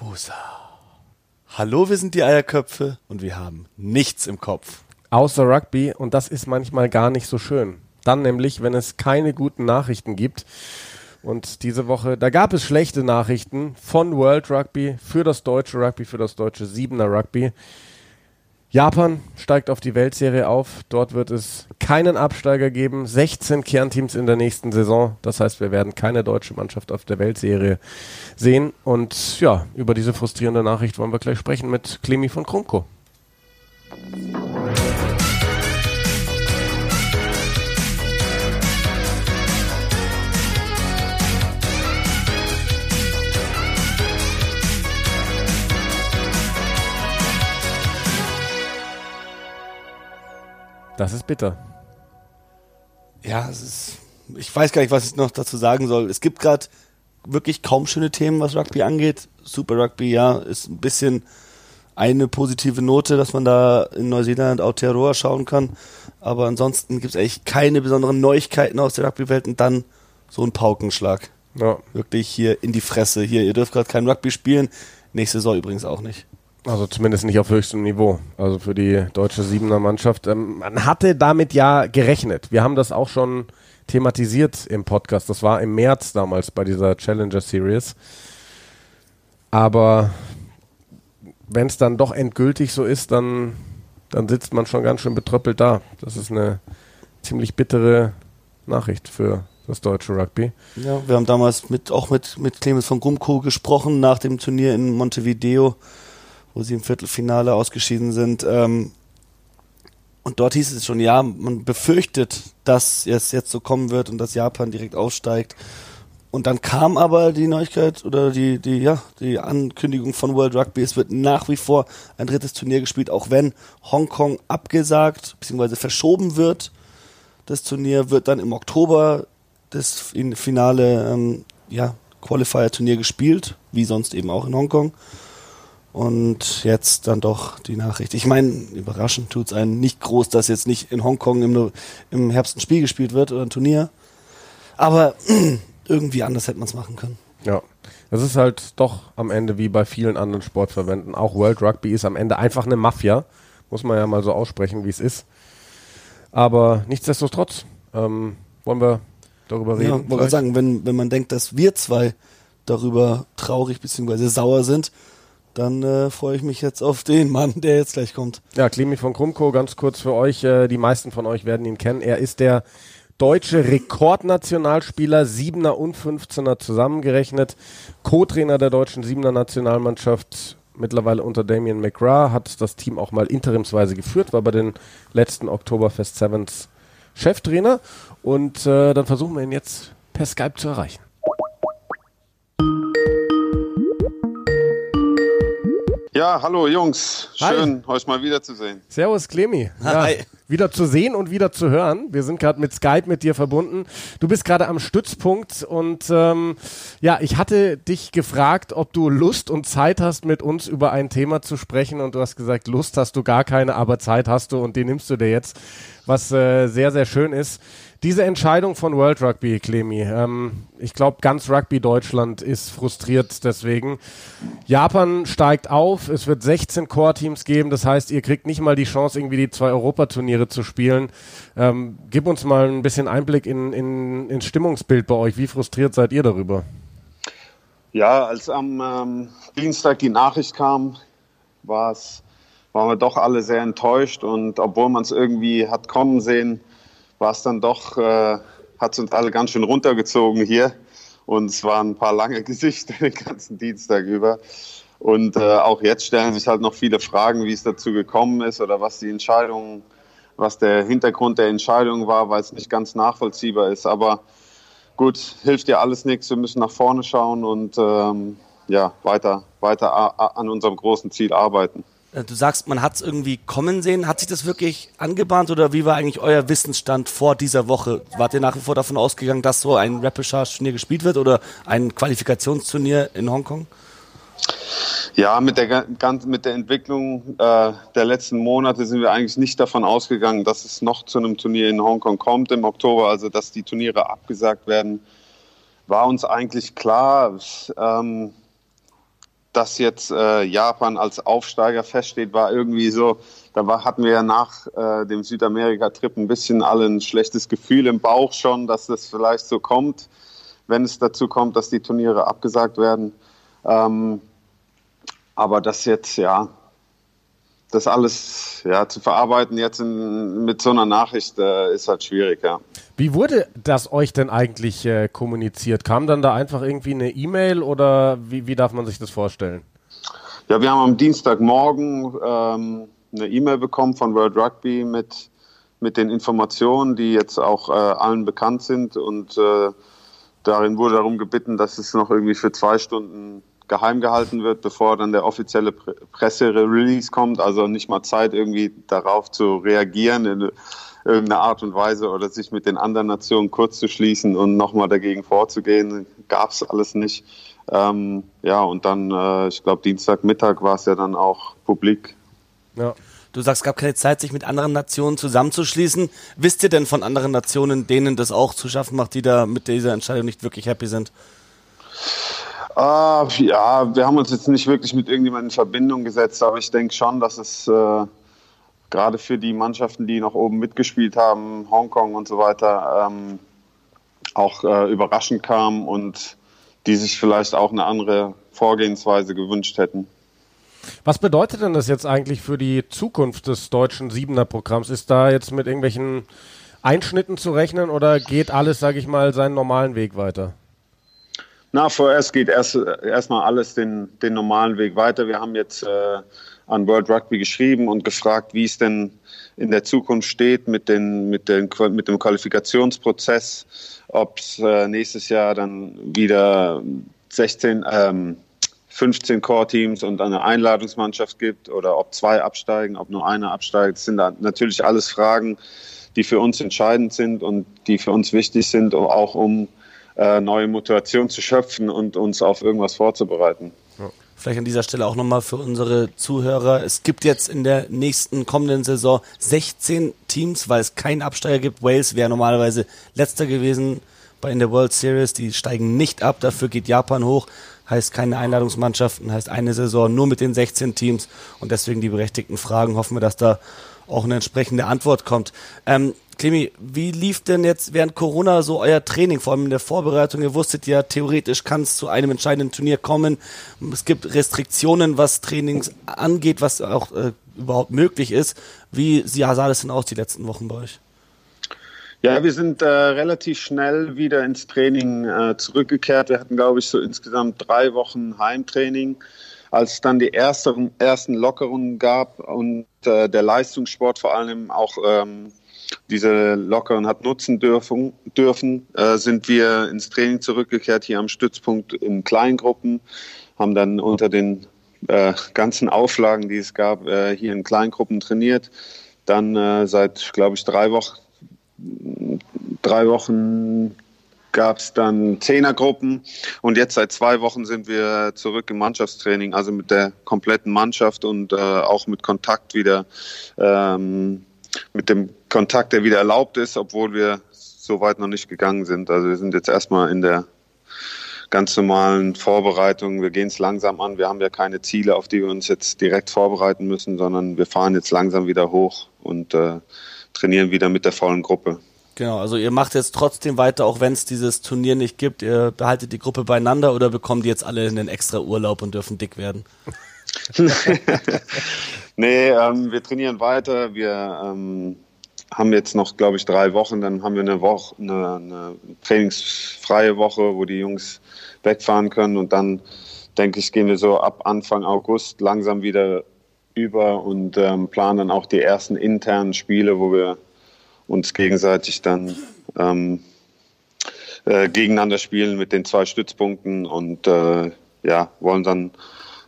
Wusa. Hallo, wir sind die Eierköpfe und wir haben nichts im Kopf. Außer Rugby und das ist manchmal gar nicht so schön. Dann nämlich, wenn es keine guten Nachrichten gibt. Und diese Woche, da gab es schlechte Nachrichten von World Rugby für das deutsche Rugby, für das deutsche Siebener Rugby. Japan steigt auf die Weltserie auf. Dort wird es keinen Absteiger geben. 16 Kernteams in der nächsten Saison. Das heißt, wir werden keine deutsche Mannschaft auf der Weltserie sehen. Und ja, über diese frustrierende Nachricht wollen wir gleich sprechen mit Clemi von Krumko. Das ist bitter. Ja, es ist. Ich weiß gar nicht, was ich noch dazu sagen soll. Es gibt gerade wirklich kaum schöne Themen, was Rugby angeht. Super Rugby, ja, ist ein bisschen eine positive Note, dass man da in Neuseeland Aotearoa schauen kann. Aber ansonsten gibt es eigentlich keine besonderen Neuigkeiten aus der Rugby-Welt und dann so ein Paukenschlag. Ja. Wirklich hier in die Fresse. Hier, ihr dürft gerade kein Rugby spielen. Nächste Saison übrigens auch nicht. Also zumindest nicht auf höchstem Niveau. Also für die deutsche Siebener Mannschaft. Ähm, man hatte damit ja gerechnet. Wir haben das auch schon thematisiert im Podcast. Das war im März damals bei dieser Challenger Series. Aber wenn es dann doch endgültig so ist, dann, dann sitzt man schon ganz schön betröppelt da. Das ist eine ziemlich bittere Nachricht für das deutsche Rugby. Ja, wir haben damals mit, auch mit, mit Clemens von Grumko gesprochen nach dem Turnier in Montevideo wo sie im Viertelfinale ausgeschieden sind. Ähm, und dort hieß es schon, ja, man befürchtet, dass es jetzt so kommen wird und dass Japan direkt aufsteigt. Und dann kam aber die Neuigkeit oder die, die, ja, die Ankündigung von World Rugby, es wird nach wie vor ein drittes Turnier gespielt, auch wenn Hongkong abgesagt bzw. verschoben wird. Das Turnier wird dann im Oktober das Finale ähm, ja, Qualifier-Turnier gespielt, wie sonst eben auch in Hongkong. Und jetzt dann doch die Nachricht. Ich meine, überraschend tut es einen nicht groß, dass jetzt nicht in Hongkong im, im Herbst ein Spiel gespielt wird oder ein Turnier. Aber irgendwie anders hätte man es machen können. Ja. Das ist halt doch am Ende wie bei vielen anderen Sportverbänden. Auch World Rugby ist am Ende einfach eine Mafia. Muss man ja mal so aussprechen, wie es ist. Aber nichtsdestotrotz ähm, wollen wir darüber reden. Ja, wollte sagen, wenn, wenn man denkt, dass wir zwei darüber traurig bzw. sauer sind, dann äh, freue ich mich jetzt auf den Mann, der jetzt gleich kommt. Ja, Klimi von Krumko, ganz kurz für euch. Äh, die meisten von euch werden ihn kennen. Er ist der deutsche Rekordnationalspieler, Siebener und 15er zusammengerechnet. Co-Trainer der deutschen Siebener Nationalmannschaft, mittlerweile unter Damien McGrath, hat das Team auch mal interimsweise geführt, war bei den letzten Oktoberfest Sevens Cheftrainer. Und äh, dann versuchen wir ihn jetzt per Skype zu erreichen. Ja, hallo Jungs. Schön, Hi. euch mal wiederzusehen. Servus, Clemi. Ja, Hi. Wieder zu sehen und wieder zu hören. Wir sind gerade mit Skype mit dir verbunden. Du bist gerade am Stützpunkt und ähm, ja, ich hatte dich gefragt, ob du Lust und Zeit hast, mit uns über ein Thema zu sprechen und du hast gesagt, Lust hast du gar keine, aber Zeit hast du und die nimmst du dir jetzt, was äh, sehr, sehr schön ist. Diese Entscheidung von World Rugby, Clemi, ähm, ich glaube, ganz Rugby Deutschland ist frustriert deswegen. Japan steigt auf, es wird 16 Core-Teams geben, das heißt, ihr kriegt nicht mal die Chance, irgendwie die zwei Europaturniere zu spielen. Ähm, gib uns mal ein bisschen Einblick in, in, ins Stimmungsbild bei euch. Wie frustriert seid ihr darüber? Ja, als am ähm, Dienstag die Nachricht kam, war es waren wir doch alle sehr enttäuscht und obwohl man es irgendwie hat kommen sehen, war es dann doch, äh, hat es uns alle ganz schön runtergezogen hier. Und es waren ein paar lange Gesichter den ganzen Dienstag über. Und äh, auch jetzt stellen sich halt noch viele Fragen, wie es dazu gekommen ist oder was die Entscheidung, was der Hintergrund der Entscheidung war, weil es nicht ganz nachvollziehbar ist. Aber gut, hilft ja alles nichts. Wir müssen nach vorne schauen und ähm, ja, weiter, weiter an unserem großen Ziel arbeiten. Äh, du sagst, man hat es irgendwie kommen sehen. Hat sich das wirklich angebahnt oder wie war eigentlich euer Wissensstand vor dieser Woche? Wart ihr nach wie vor davon ausgegangen, dass so ein Rapid-Turnier gespielt wird oder ein Qualifikationsturnier in Hongkong? Ja, mit der, mit der Entwicklung äh, der letzten Monate sind wir eigentlich nicht davon ausgegangen, dass es noch zu einem Turnier in Hongkong kommt im Oktober, also dass die Turniere abgesagt werden, war uns eigentlich klar. Ähm, dass jetzt äh, Japan als Aufsteiger feststeht, war irgendwie so, da war, hatten wir ja nach äh, dem Südamerika-Trip ein bisschen alle ein schlechtes Gefühl im Bauch schon, dass das vielleicht so kommt, wenn es dazu kommt, dass die Turniere abgesagt werden. Ähm, aber das jetzt, ja, das alles ja, zu verarbeiten jetzt in, mit so einer Nachricht äh, ist halt schwierig, ja. Wie wurde das euch denn eigentlich äh, kommuniziert? Kam dann da einfach irgendwie eine E-Mail oder wie, wie darf man sich das vorstellen? Ja, wir haben am Dienstagmorgen ähm, eine E-Mail bekommen von World Rugby mit, mit den Informationen, die jetzt auch äh, allen bekannt sind und äh, darin wurde darum gebeten, dass es noch irgendwie für zwei Stunden geheim gehalten wird, bevor dann der offizielle Presse-Release kommt. Also nicht mal Zeit, irgendwie darauf zu reagieren in irgendeiner Art und Weise oder sich mit den anderen Nationen kurz zu schließen und nochmal dagegen vorzugehen. Gab es alles nicht. Ähm, ja, und dann, äh, ich glaube, Dienstagmittag war es ja dann auch publik. Ja. Du sagst, es gab keine Zeit, sich mit anderen Nationen zusammenzuschließen. Wisst ihr denn von anderen Nationen, denen das auch zu schaffen macht, die da mit dieser Entscheidung nicht wirklich happy sind? Uh, ja, wir haben uns jetzt nicht wirklich mit irgendjemandem in Verbindung gesetzt, aber ich denke schon, dass es äh, gerade für die Mannschaften, die noch oben mitgespielt haben, Hongkong und so weiter, ähm, auch äh, überraschend kam und die sich vielleicht auch eine andere Vorgehensweise gewünscht hätten. Was bedeutet denn das jetzt eigentlich für die Zukunft des deutschen Siebener-Programms? Ist da jetzt mit irgendwelchen Einschnitten zu rechnen oder geht alles, sage ich mal, seinen normalen Weg weiter? Na, vorerst geht erst erstmal alles den, den normalen Weg weiter. Wir haben jetzt äh, an World Rugby geschrieben und gefragt, wie es denn in der Zukunft steht mit, den, mit, den, mit dem Qualifikationsprozess, ob es äh, nächstes Jahr dann wieder 16, ähm, 15 Core-Teams und eine Einladungsmannschaft gibt oder ob zwei absteigen, ob nur einer absteigt. Das sind natürlich alles Fragen, die für uns entscheidend sind und die für uns wichtig sind, auch um äh, neue Motivation zu schöpfen und uns auf irgendwas vorzubereiten. Vielleicht an dieser Stelle auch nochmal für unsere Zuhörer. Es gibt jetzt in der nächsten kommenden Saison 16 Teams, weil es keinen Absteiger gibt. Wales wäre normalerweise letzter gewesen bei in der World Series. Die steigen nicht ab. Dafür geht Japan hoch. Heißt keine Einladungsmannschaften, heißt eine Saison nur mit den 16 Teams. Und deswegen die berechtigten Fragen. Hoffen wir, dass da auch eine entsprechende Antwort kommt. Ähm, Clemi, wie lief denn jetzt während Corona so euer Training, vor allem in der Vorbereitung? Ihr wusstet ja, theoretisch kann es zu einem entscheidenden Turnier kommen. Es gibt Restriktionen, was Trainings angeht, was auch äh, überhaupt möglich ist. Wie sah das denn aus die letzten Wochen bei euch? Ja, wir sind äh, relativ schnell wieder ins Training äh, zurückgekehrt. Wir hatten, glaube ich, so insgesamt drei Wochen Heimtraining. Als es dann die ersten, ersten Lockerungen gab und äh, der Leistungssport vor allem auch ähm, diese Lockeren hat nutzen dürfen, dürfen äh, sind wir ins Training zurückgekehrt hier am Stützpunkt in Kleingruppen, haben dann unter den äh, ganzen Auflagen, die es gab, äh, hier in Kleingruppen trainiert. Dann äh, seit, glaube ich, drei Wochen, drei Wochen gab es dann Zehnergruppen und jetzt seit zwei Wochen sind wir zurück im Mannschaftstraining, also mit der kompletten Mannschaft und äh, auch mit Kontakt wieder ähm, mit dem Kontakt, der wieder erlaubt ist, obwohl wir so weit noch nicht gegangen sind. Also wir sind jetzt erstmal in der ganz normalen Vorbereitung. Wir gehen es langsam an. Wir haben ja keine Ziele, auf die wir uns jetzt direkt vorbereiten müssen, sondern wir fahren jetzt langsam wieder hoch und äh, trainieren wieder mit der vollen Gruppe. Genau, also ihr macht jetzt trotzdem weiter, auch wenn es dieses Turnier nicht gibt. Ihr behaltet die Gruppe beieinander oder bekommt jetzt alle einen extra Urlaub und dürfen dick werden? nee, ähm, wir trainieren weiter. Wir ähm, haben jetzt noch, glaube ich, drei Wochen. Dann haben wir eine Woche, eine, eine trainingsfreie Woche, wo die Jungs wegfahren können. Und dann, denke ich, gehen wir so ab Anfang August langsam wieder über und ähm, planen dann auch die ersten internen Spiele, wo wir uns gegenseitig dann ähm, äh, gegeneinander spielen mit den zwei Stützpunkten und äh, ja, wollen dann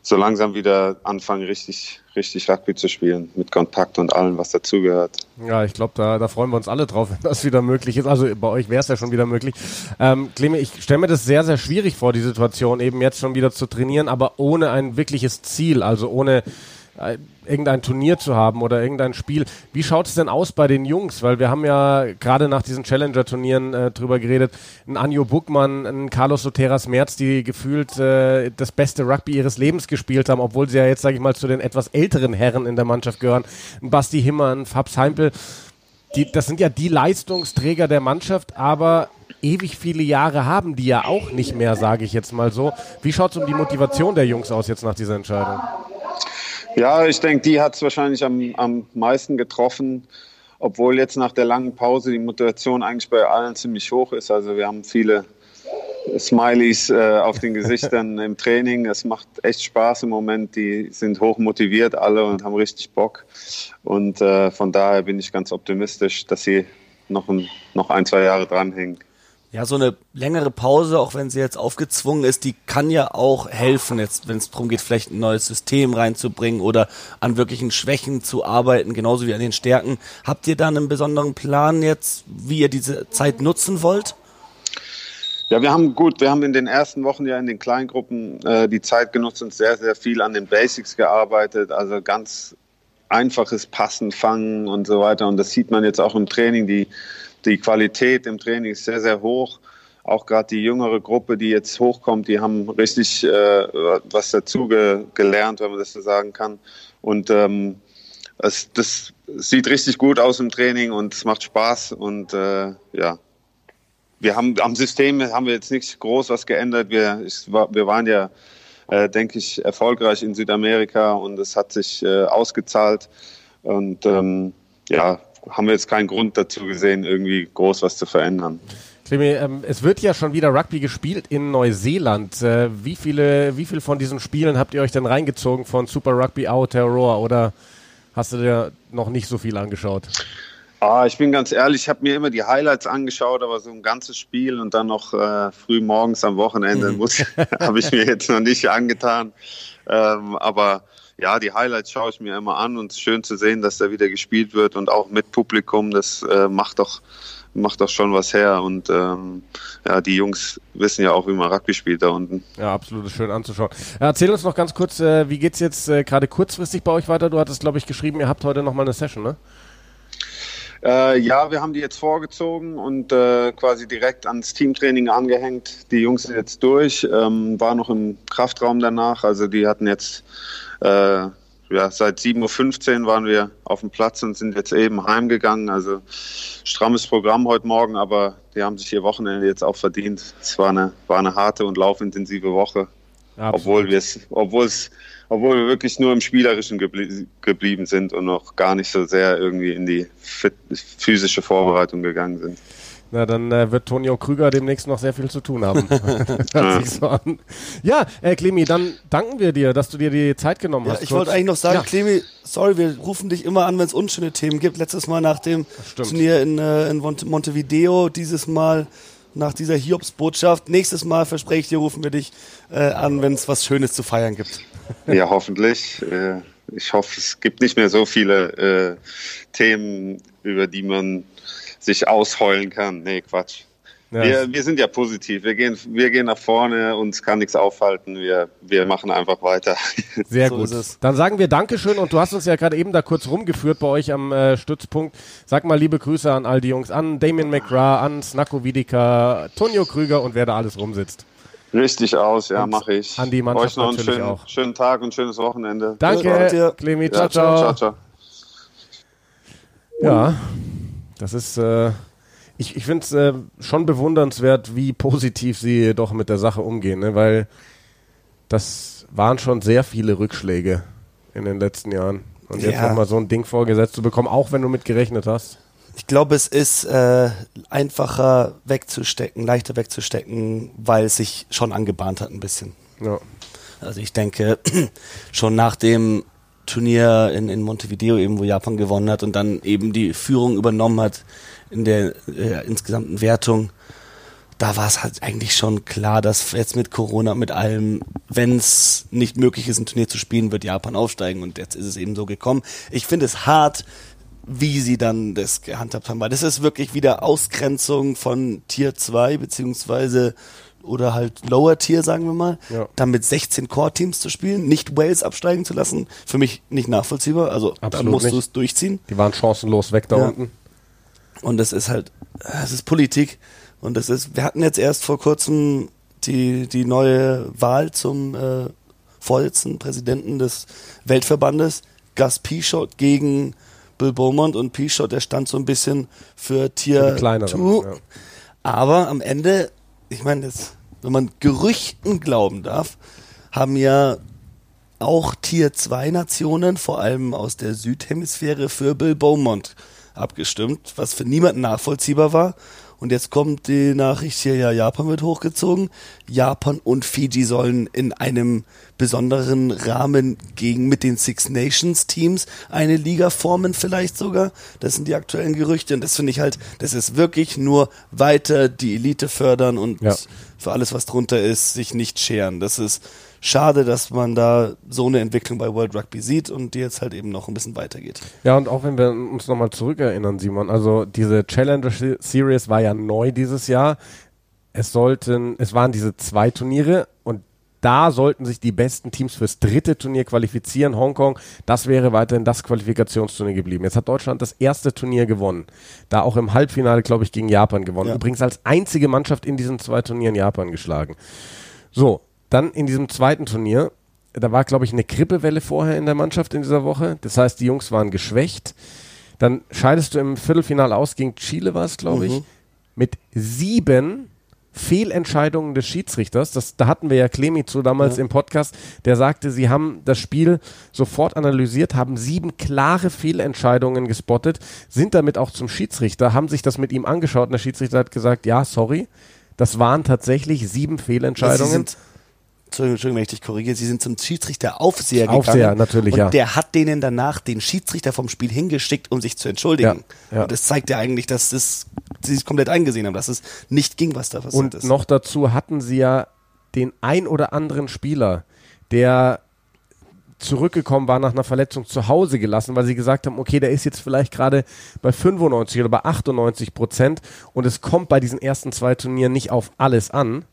so langsam wieder anfangen, richtig, richtig Rugby zu spielen, mit Kontakt und allem, was dazugehört. Ja, ich glaube, da, da freuen wir uns alle drauf, wenn das wieder möglich ist. Also bei euch wäre es ja schon wieder möglich. Ähm, Cleme, ich stelle mir das sehr, sehr schwierig vor, die Situation eben jetzt schon wieder zu trainieren, aber ohne ein wirkliches Ziel, also ohne irgendein Turnier zu haben oder irgendein Spiel. Wie schaut es denn aus bei den Jungs? Weil wir haben ja gerade nach diesen Challenger-Turnieren äh, drüber geredet. Ein Anjo Buckmann, ein Carlos Soteras Merz, die gefühlt äh, das beste Rugby ihres Lebens gespielt haben, obwohl sie ja jetzt, sage ich mal, zu den etwas älteren Herren in der Mannschaft gehören. Ein Basti Himmer, ein Fabs Heimpel. Die, das sind ja die Leistungsträger der Mannschaft, aber ewig viele Jahre haben die ja auch nicht mehr, sage ich jetzt mal so. Wie schaut es um die Motivation der Jungs aus jetzt nach dieser Entscheidung? Ja, ich denke, die hat es wahrscheinlich am, am meisten getroffen, obwohl jetzt nach der langen Pause die Motivation eigentlich bei allen ziemlich hoch ist. Also wir haben viele Smileys äh, auf den Gesichtern im Training. Es macht echt Spaß im Moment. Die sind hoch motiviert alle und haben richtig Bock. Und äh, von daher bin ich ganz optimistisch, dass sie noch ein, noch ein zwei Jahre dranhängen. Ja, so eine längere Pause, auch wenn sie jetzt aufgezwungen ist, die kann ja auch helfen, jetzt, wenn es darum geht, vielleicht ein neues System reinzubringen oder an wirklichen Schwächen zu arbeiten, genauso wie an den Stärken. Habt ihr da einen besonderen Plan jetzt, wie ihr diese Zeit nutzen wollt? Ja, wir haben gut, wir haben in den ersten Wochen ja in den Kleingruppen äh, die Zeit genutzt und sehr, sehr viel an den Basics gearbeitet. Also ganz einfaches Passen, Fangen und so weiter. Und das sieht man jetzt auch im Training. Die die Qualität im Training ist sehr, sehr hoch. Auch gerade die jüngere Gruppe, die jetzt hochkommt, die haben richtig äh, was dazu ge gelernt, wenn man das so sagen kann. Und ähm, es, das sieht richtig gut aus im Training und es macht Spaß. Und äh, ja, wir haben am System haben wir jetzt nichts groß was geändert. Wir, ich, wir waren ja, äh, denke ich, erfolgreich in Südamerika und es hat sich äh, ausgezahlt. Und ähm, ja, haben wir jetzt keinen Grund dazu gesehen, irgendwie groß was zu verändern. Clemi, ähm, es wird ja schon wieder Rugby gespielt in Neuseeland. Äh, wie viele, wie viel von diesen Spielen habt ihr euch denn reingezogen von Super Rugby Aotearoa oder hast du dir noch nicht so viel angeschaut? Ah, ich bin ganz ehrlich, ich habe mir immer die Highlights angeschaut, aber so ein ganzes Spiel und dann noch äh, früh morgens am Wochenende mhm. habe ich mir jetzt noch nicht angetan. Ähm, aber ja, die Highlights schaue ich mir immer an und es ist schön zu sehen, dass da wieder gespielt wird und auch mit Publikum, das äh, macht doch macht doch schon was her und ähm, ja, die Jungs wissen ja auch, wie man Rugby spielt da unten. Ja, absolut schön anzuschauen. Erzähl uns noch ganz kurz, äh, wie geht's jetzt äh, gerade kurzfristig bei euch weiter? Du hattest, glaube ich, geschrieben, ihr habt heute nochmal eine Session, ne? Äh, ja, wir haben die jetzt vorgezogen und äh, quasi direkt ans Teamtraining angehängt. Die Jungs sind jetzt durch, ähm, war noch im Kraftraum danach. Also die hatten jetzt äh, ja, seit 7.15 Uhr waren wir auf dem Platz und sind jetzt eben heimgegangen. Also strammes Programm heute Morgen, aber die haben sich ihr Wochenende jetzt auch verdient. Es war eine, war eine harte und laufintensive Woche. Absolut. Obwohl wir es, obwohl es, obwohl wir wirklich nur im Spielerischen geblie geblieben sind und noch gar nicht so sehr irgendwie in die physische Vorbereitung gegangen sind. Na, dann äh, wird Tonio Krüger demnächst noch sehr viel zu tun haben. So an. Ja, äh, Clemi, dann danken wir dir, dass du dir die Zeit genommen ja, hast. Ich wollte eigentlich noch sagen, ja. Clemi, sorry, wir rufen dich immer an, wenn es unschöne Themen gibt. Letztes Mal nach dem Turnier in, äh, in Montevideo, dieses Mal nach dieser Hiobs-Botschaft. Nächstes Mal, verspreche ich dir, rufen wir dich äh, an, wenn es was Schönes zu feiern gibt. Ja, hoffentlich. Äh, ich hoffe, es gibt nicht mehr so viele äh, Themen, über die man sich ausheulen kann. Nee, Quatsch. Ja. Wir, wir sind ja positiv. Wir gehen, wir gehen nach vorne, uns kann nichts aufhalten. Wir, wir machen einfach weiter. Sehr so gut. Dann sagen wir Dankeschön und du hast uns ja gerade eben da kurz rumgeführt bei euch am äh, Stützpunkt. Sag mal liebe Grüße an all die Jungs, an Damien McGrath, an Snacko Vidika, Tonio Krüger und wer da alles rumsitzt. Richtig aus, ja, mache ich. An die Mannschaft Euch noch einen schönen, auch. schönen Tag und schönes Wochenende. Danke, Clemi. Ciao, ja, ciao. ciao, ciao. Ja. Das ist, äh, ich, ich finde es äh, schon bewundernswert, wie positiv sie doch mit der Sache umgehen, ne? weil das waren schon sehr viele Rückschläge in den letzten Jahren. Und jetzt ja. nochmal so ein Ding vorgesetzt zu bekommen, auch wenn du mit gerechnet hast. Ich glaube, es ist äh, einfacher wegzustecken, leichter wegzustecken, weil es sich schon angebahnt hat ein bisschen. Ja. Also ich denke, schon nach dem Turnier in, in Montevideo eben, wo Japan gewonnen hat und dann eben die Führung übernommen hat in der äh, insgesamten Wertung. Da war es halt eigentlich schon klar, dass jetzt mit Corona, mit allem, wenn es nicht möglich ist, ein Turnier zu spielen, wird Japan aufsteigen und jetzt ist es eben so gekommen. Ich finde es hart, wie sie dann das gehandhabt haben, weil das ist wirklich wieder Ausgrenzung von Tier 2 beziehungsweise oder halt Lower Tier, sagen wir mal, Ja. dann mit 16 Core-Teams zu spielen, nicht Wales absteigen zu lassen, für mich nicht nachvollziehbar. Also da Absolut musst nicht. du es durchziehen. Die waren chancenlos weg da Ja. unten. Und das ist halt, es ist Politik. Und das ist, wir hatten jetzt erst vor kurzem die, die neue Wahl zum äh, Vorsitzenden, Präsidenten des Weltverbandes, Gus Pichot gegen Bill Beaumont und Pichot, der stand so ein bisschen für Tier die kleineren, 2. ja. Aber am Ende, ich meine, das- wenn man Gerüchten glauben darf, haben ja auch Tier 2 Nationen, vor allem aus der Südhemisphäre, für Bill Beaumont abgestimmt, was für niemanden nachvollziehbar war. Und jetzt kommt die Nachricht hier, ja, Japan wird hochgezogen. Japan und Fiji sollen in einem besonderen Rahmen gegen mit den Six Nations Teams eine Liga formen, vielleicht sogar. Das sind die aktuellen Gerüchte. Und das finde ich halt, das ist wirklich nur weiter die Elite fördern und Ja. für alles, was drunter ist, sich nicht scheren. Das ist schade, dass man da so eine Entwicklung bei World Rugby sieht und die jetzt halt eben noch ein bisschen weitergeht. Ja, und auch wenn wir uns nochmal zurückerinnern, Simon, also diese Challenger Se- Series war ja neu dieses Jahr. Es sollten, es waren diese zwei Turniere und da sollten sich die besten Teams fürs dritte Turnier qualifizieren. Hongkong, das wäre weiterhin das Qualifikationsturnier geblieben. Jetzt hat Deutschland das erste Turnier gewonnen. Da auch im Halbfinale, glaube ich, gegen Japan gewonnen. Ja. Übrigens als einzige Mannschaft in diesen zwei Turnieren Japan geschlagen. So, dann in diesem zweiten Turnier, da war, glaube ich, eine Grippewelle vorher in der Mannschaft in dieser Woche. Das heißt, die Jungs waren geschwächt. Dann scheidest du im Viertelfinale aus gegen Chile, war es, glaube ich, Mhm. mit sieben Fehlentscheidungen des Schiedsrichters. Das, da hatten wir ja Clemi zu damals Ja. im Podcast, der sagte, sie haben das Spiel sofort analysiert, haben sieben klare Fehlentscheidungen gespottet, sind damit auch zum Schiedsrichter, haben sich das mit ihm angeschaut und der Schiedsrichter hat gesagt, ja, sorry, das waren tatsächlich sieben Sie Fehlentscheidungen. sind, Entschuldigung, Entschuldigung, wenn ich dich korrigiere, sie sind zum Schiedsrichter Aufseher gegangen. Aufseher, natürlich, und ja. der hat denen danach den Schiedsrichter vom Spiel hingeschickt, um sich zu entschuldigen. Ja, ja. Und das zeigt ja eigentlich, dass das, sie es komplett eingesehen haben, dass es nicht ging, was da passiert Und ist. noch dazu hatten sie ja den ein oder anderen Spieler, der zurückgekommen war nach einer Verletzung zu Hause gelassen, weil sie gesagt haben, okay, der ist jetzt vielleicht gerade bei 95 oder bei 98 Prozent und es kommt bei diesen ersten zwei Turnieren nicht auf alles an.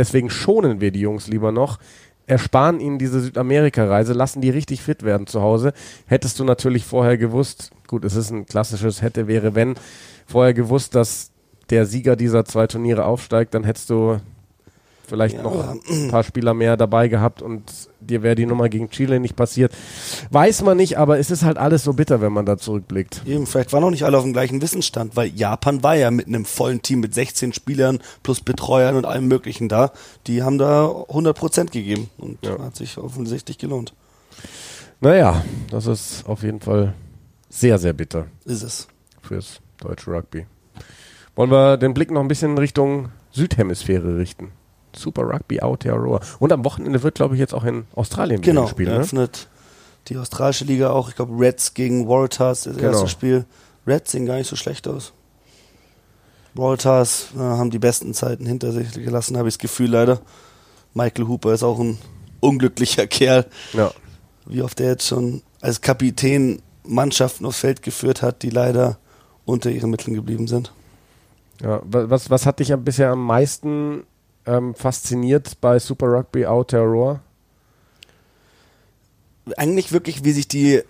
Deswegen schonen wir die Jungs lieber noch, ersparen ihnen diese Südamerika-Reise, lassen die richtig fit werden zu Hause. Hättest du natürlich vorher gewusst, gut, es ist ein klassisches hätte, wäre, wenn, vorher gewusst, dass der Sieger dieser zwei Turniere aufsteigt, dann hättest du vielleicht Ja, noch ein paar Spieler mehr dabei gehabt und dir wäre die Nummer gegen Chile nicht passiert. Weiß man nicht, aber es ist halt alles so bitter, wenn man da zurückblickt. Eben, vielleicht waren auch nicht alle auf dem gleichen Wissensstand, weil Japan war ja mit einem vollen Team mit 16 Spielern plus Betreuern und allem Möglichen da. Die haben da 100% gegeben und Ja. hat sich offensichtlich gelohnt. Naja, das ist auf jeden Fall sehr, sehr bitter Ist es. fürs deutsche Rugby. Wollen wir den Blick noch ein bisschen Richtung Südhemisphäre richten? Super Rugby Aotearoa. Und am Wochenende wird, glaube ich, jetzt auch in Australien wieder Genau, gespielt. Ne? eröffnet die australische Liga auch. Ich glaube, Reds gegen Waratahs, das Genau. erste Spiel. Reds sehen gar nicht so schlecht aus. Waratahs äh, haben die besten Zeiten hinter sich gelassen, habe ich das Gefühl leider. Michael Hooper ist auch ein unglücklicher Kerl, Ja. wie oft er jetzt schon als Kapitän Mannschaften aufs Feld geführt hat, die leider unter ihren Mitteln geblieben sind. Ja, wa- was, was hat dich am- bisher am meisten ähm, fasziniert bei Super Rugby Aotearoa? eigentlich wirklich, wie sich die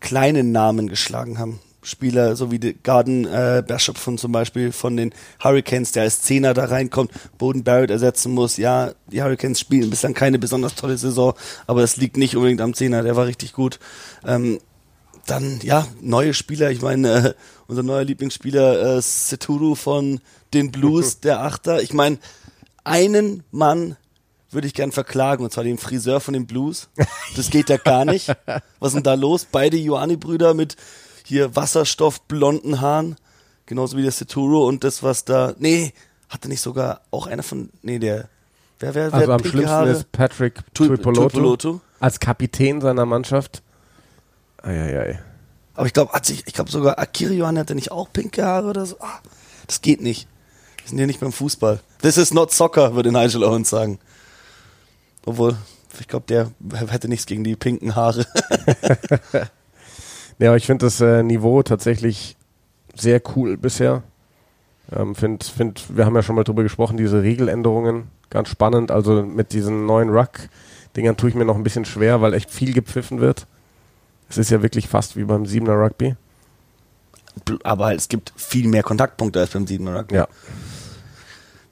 kleinen Namen geschlagen haben. Spieler, so wie Garden äh, Bishop von zum Beispiel von den Hurricanes, der als Zehner da reinkommt, Boden Barrett ersetzen muss. Ja, die Hurricanes spielen bislang keine besonders tolle Saison, aber das liegt nicht unbedingt am Zehner, der war richtig gut. Ähm, dann, ja, neue Spieler, ich meine, äh, unser neuer Lieblingsspieler äh, Seturu von den Blues, der Achter. Ich meine, einen Mann würde ich gern verklagen, und zwar den Friseur von den Blues. Das geht ja gar nicht. Was ist denn da los? Beide Ioani-Brüder mit hier wasserstoffblonden Haaren, genauso wie der Seturo und das, was da. Nee, hatte nicht sogar auch einer von. Nee, der. Wer, wer, wer Also am schlimmsten Haare? ist Patrick Tui- Tuipolotu Tuipolotu. als Kapitän seiner Mannschaft. Eieiei. Aber ich glaube, hat sich, ich glaube sogar Akiri Ioane hatte nicht auch pinke Haare oder so. Ah, das geht nicht. Wir sind hier nicht beim Fußball. This is not soccer, würde Nigel Owens sagen. Obwohl, ich glaube, der hätte nichts gegen die pinken Haare. Ja, aber ich finde das äh, Niveau tatsächlich sehr cool bisher. Ähm, find, find, wir haben ja schon mal drüber gesprochen, diese Regeländerungen, ganz spannend. Also mit diesen neuen Ruck-Dingern tue ich mir noch ein bisschen schwer, weil echt viel gepfiffen wird. Es ist ja wirklich fast wie beim Siebener Rugby. Aber halt, es gibt viel mehr Kontaktpunkte als beim Siebener Rugby. Ja.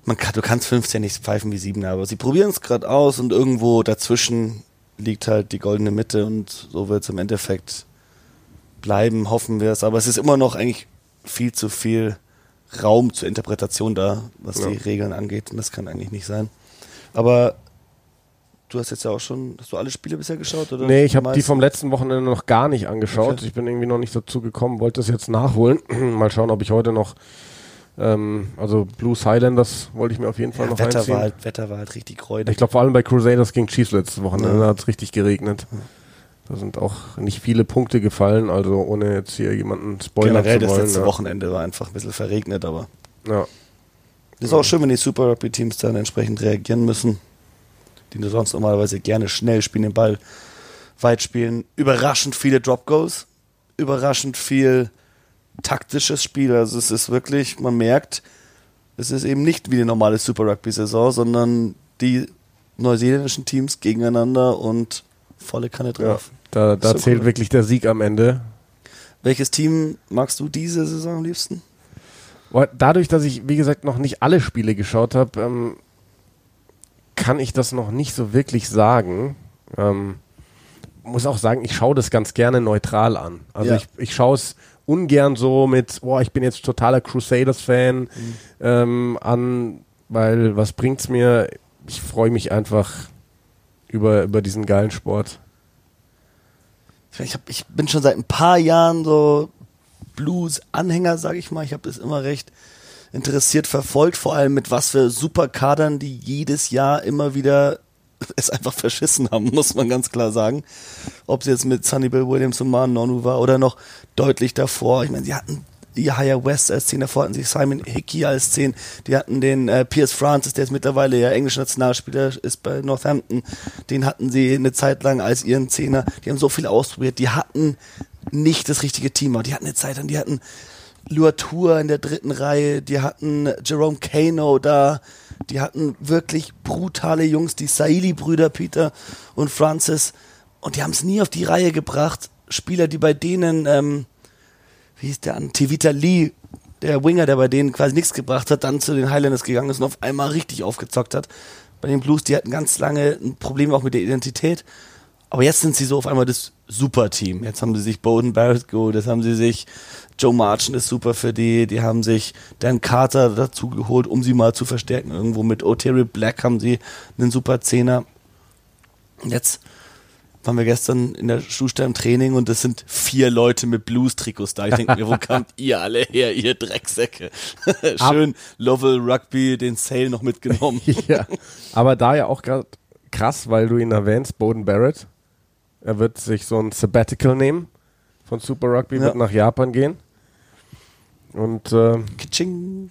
Man kann, du kannst 15 nicht pfeifen wie Siebener, aber sie probieren es gerade aus und irgendwo dazwischen liegt halt die goldene Mitte und so wird es im Endeffekt bleiben, hoffen wir es. Aber es ist immer noch eigentlich viel zu viel Raum zur Interpretation da, was ja. die Regeln angeht. Und das kann eigentlich nicht sein. Aber du hast jetzt ja auch schon, hast du alle Spiele bisher geschaut? Oder nee, ich habe die vom letzten Wochenende noch gar nicht angeschaut. Okay. Ich bin irgendwie noch nicht dazu gekommen, wollte das jetzt nachholen. Mal schauen, ob ich heute noch ähm, also Blues Highlanders wollte ich mir auf jeden Fall ja, noch Wetter reinziehen. War halt, Wetter war halt richtig räudig. Ich glaube vor allem bei Crusaders gegen Chiefs letztes Wochenende ja. hat es richtig geregnet. Da sind auch nicht viele Punkte gefallen, also ohne jetzt hier jemanden spoilern Generell zu wollen. das letzte ja. Wochenende war einfach ein bisschen verregnet, aber ja. Das ist auch schön, wenn die Super Rugby Teams dann entsprechend reagieren müssen, die sonst normalerweise gerne schnell spielen, den Ball weit spielen. Überraschend viele Drop Goals, überraschend viel taktisches Spiel. Also es ist wirklich, man merkt, es ist eben nicht wie eine normale Super Rugby Saison, sondern die neuseeländischen Teams gegeneinander und volle Kanne drauf. Ja, da, da zählt cool. wirklich der Sieg am Ende. Welches Team magst du diese Saison am liebsten? Dadurch, dass ich, wie gesagt, noch nicht alle Spiele geschaut habe, ähm, kann ich das noch nicht so wirklich sagen. Ähm, muss auch sagen, ich schaue das ganz gerne neutral an. Also ja. ich, ich schaue es ungern so mit, boah, ich bin jetzt totaler Crusaders-Fan mhm. ähm, an, weil was bringt's mir? Ich freue mich einfach über, über diesen geilen Sport. Ich, hab, ich bin schon seit ein paar Jahren so Blues-Anhänger, sage ich mal. Ich habe das immer recht interessiert verfolgt, vor allem mit was für Superkadern, die jedes Jahr immer wieder es einfach verschissen haben, muss man ganz klar sagen. Ob es jetzt mit Sunny Bill Williams und Man Nonu war oder noch deutlich davor. Ich meine, sie hatten Yahya West als 10, davor hatten sie Simon Hickey als 10, die hatten den äh, Pierce Francis, der ist mittlerweile ja englischer Nationalspieler, ist bei Northampton, den hatten sie eine Zeit lang als ihren Zehner, die haben so viel ausprobiert, die hatten nicht das richtige Team, die hatten eine Zeit lang, die hatten Luatur in der dritten Reihe, die hatten Jerome Kano da, die hatten wirklich brutale Jungs, die Saili-Brüder Peter und Francis, und die haben es nie auf die Reihe gebracht, Spieler, die bei denen ähm, wie hieß der an, Tivita Lee, der Winger, der bei denen quasi nichts gebracht hat, dann zu den Highlanders gegangen ist und auf einmal richtig aufgezockt hat. Bei den Blues, die hatten ganz lange ein Problem auch mit der Identität. Aber jetzt sind sie so auf einmal das Super-Team. Jetzt haben sie sich Bowden Barrett geholt, jetzt haben sie sich Joe Marchand ist super für die, die haben sich Dan Carter dazu geholt, um sie mal zu verstärken. Irgendwo mit O'Terry Black haben sie einen super Zehner. Jetzt waren wir gestern in der Schuhstelle im Training und es sind vier Leute mit Blues-Trikots da. Ich denke mir, wo kamt ihr alle her, ihr Drecksäcke? Schön Lovell Rugby, den Sale noch mitgenommen. ja, aber da ja auch gerade krass, weil du ihn erwähnst, Bowden Barrett. Er wird sich so ein Sabbatical nehmen von Super Rugby, ja. wird nach Japan gehen und äh,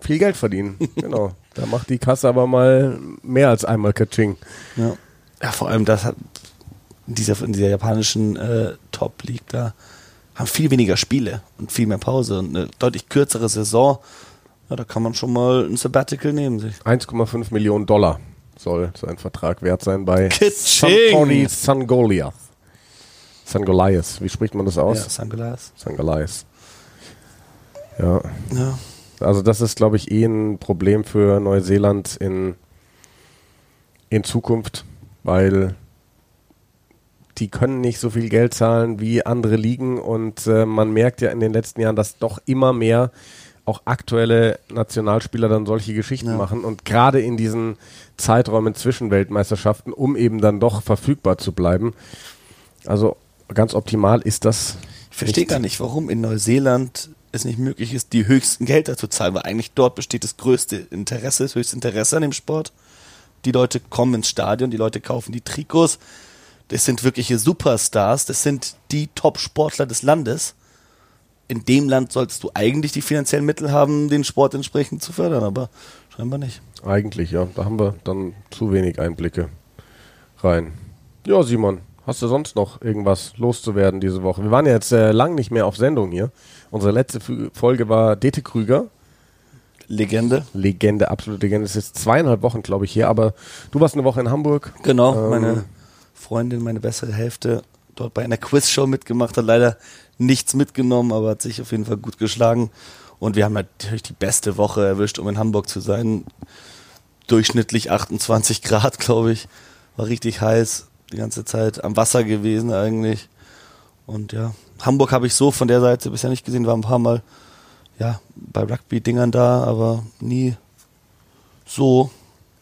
viel Geld verdienen. genau. Da macht die Kasse aber mal mehr als einmal Kaching. Ja. ja, vor allem das hat in dieser, in dieser japanischen äh, Top League da haben viel weniger Spiele und viel mehr Pause und eine deutlich kürzere Saison. Ja, da kann man schon mal ein Sabbatical nehmen sich. 1,5 Millionen Dollar soll sein Vertrag wert sein bei Santoni Sangolia. Sangolias, wie spricht man das aus? Ja, Sangolias. Sangolias. Ja. ja. Also das ist, glaube ich, eh ein Problem für Neuseeland in, in Zukunft, weil die können nicht so viel Geld zahlen wie andere Ligen und äh, man merkt ja in den letzten Jahren, dass doch immer mehr auch aktuelle Nationalspieler dann solche Geschichten ja. machen und gerade in diesen Zeiträumen zwischen Weltmeisterschaften, um eben dann doch verfügbar zu bleiben. Also ganz optimal ist das. Ich verstehe gar nicht, warum in Neuseeland es nicht möglich ist, die höchsten Gelder zu zahlen, weil eigentlich dort besteht das größte Interesse, das höchste Interesse an dem Sport. Die Leute kommen ins Stadion, die Leute kaufen die Trikots, das sind wirkliche Superstars, das sind die Top-Sportler des Landes. In dem Land solltest du eigentlich die finanziellen Mittel haben, den Sport entsprechend zu fördern, aber scheinbar nicht. Eigentlich, ja. Da haben wir dann zu wenig Einblicke rein. Ja, Simon, hast du sonst noch irgendwas loszuwerden diese Woche? Wir waren ja jetzt äh, lang nicht mehr auf Sendung hier. Unsere letzte Folge war Dete Krüger. Legende. Legende, absolute Legende. Es ist zweieinhalb Wochen, glaube ich, hier, aber du warst eine Woche in Hamburg. Genau, ähm, meine Freundin, meine bessere Hälfte, dort bei einer Quizshow mitgemacht, hat leider nichts mitgenommen, aber hat sich auf jeden Fall gut geschlagen. Und wir haben natürlich die beste Woche erwischt, um in Hamburg zu sein. Durchschnittlich 28 Grad, glaube ich. War richtig heiß, die ganze Zeit am Wasser gewesen eigentlich. Und ja, Hamburg habe ich so von der Seite bisher nicht gesehen, war ein paar Mal ja, bei Rugby-Dingern da, aber nie so.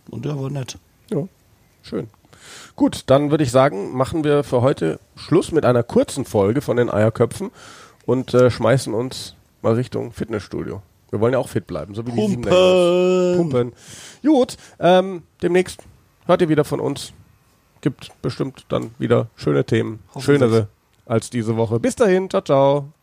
Und ja, war nett. Ja, schön. Gut, dann würde ich sagen, machen wir für heute Schluss mit einer kurzen Folge von den Eierköpfen und äh, schmeißen uns mal Richtung Fitnessstudio. Wir wollen ja auch fit bleiben, so wie Pumpen. die sieben Pumpen. Gut, ähm, demnächst hört ihr wieder von uns. Gibt bestimmt dann wieder schöne Themen, schönere als diese Woche. Bis dahin, ciao, ciao.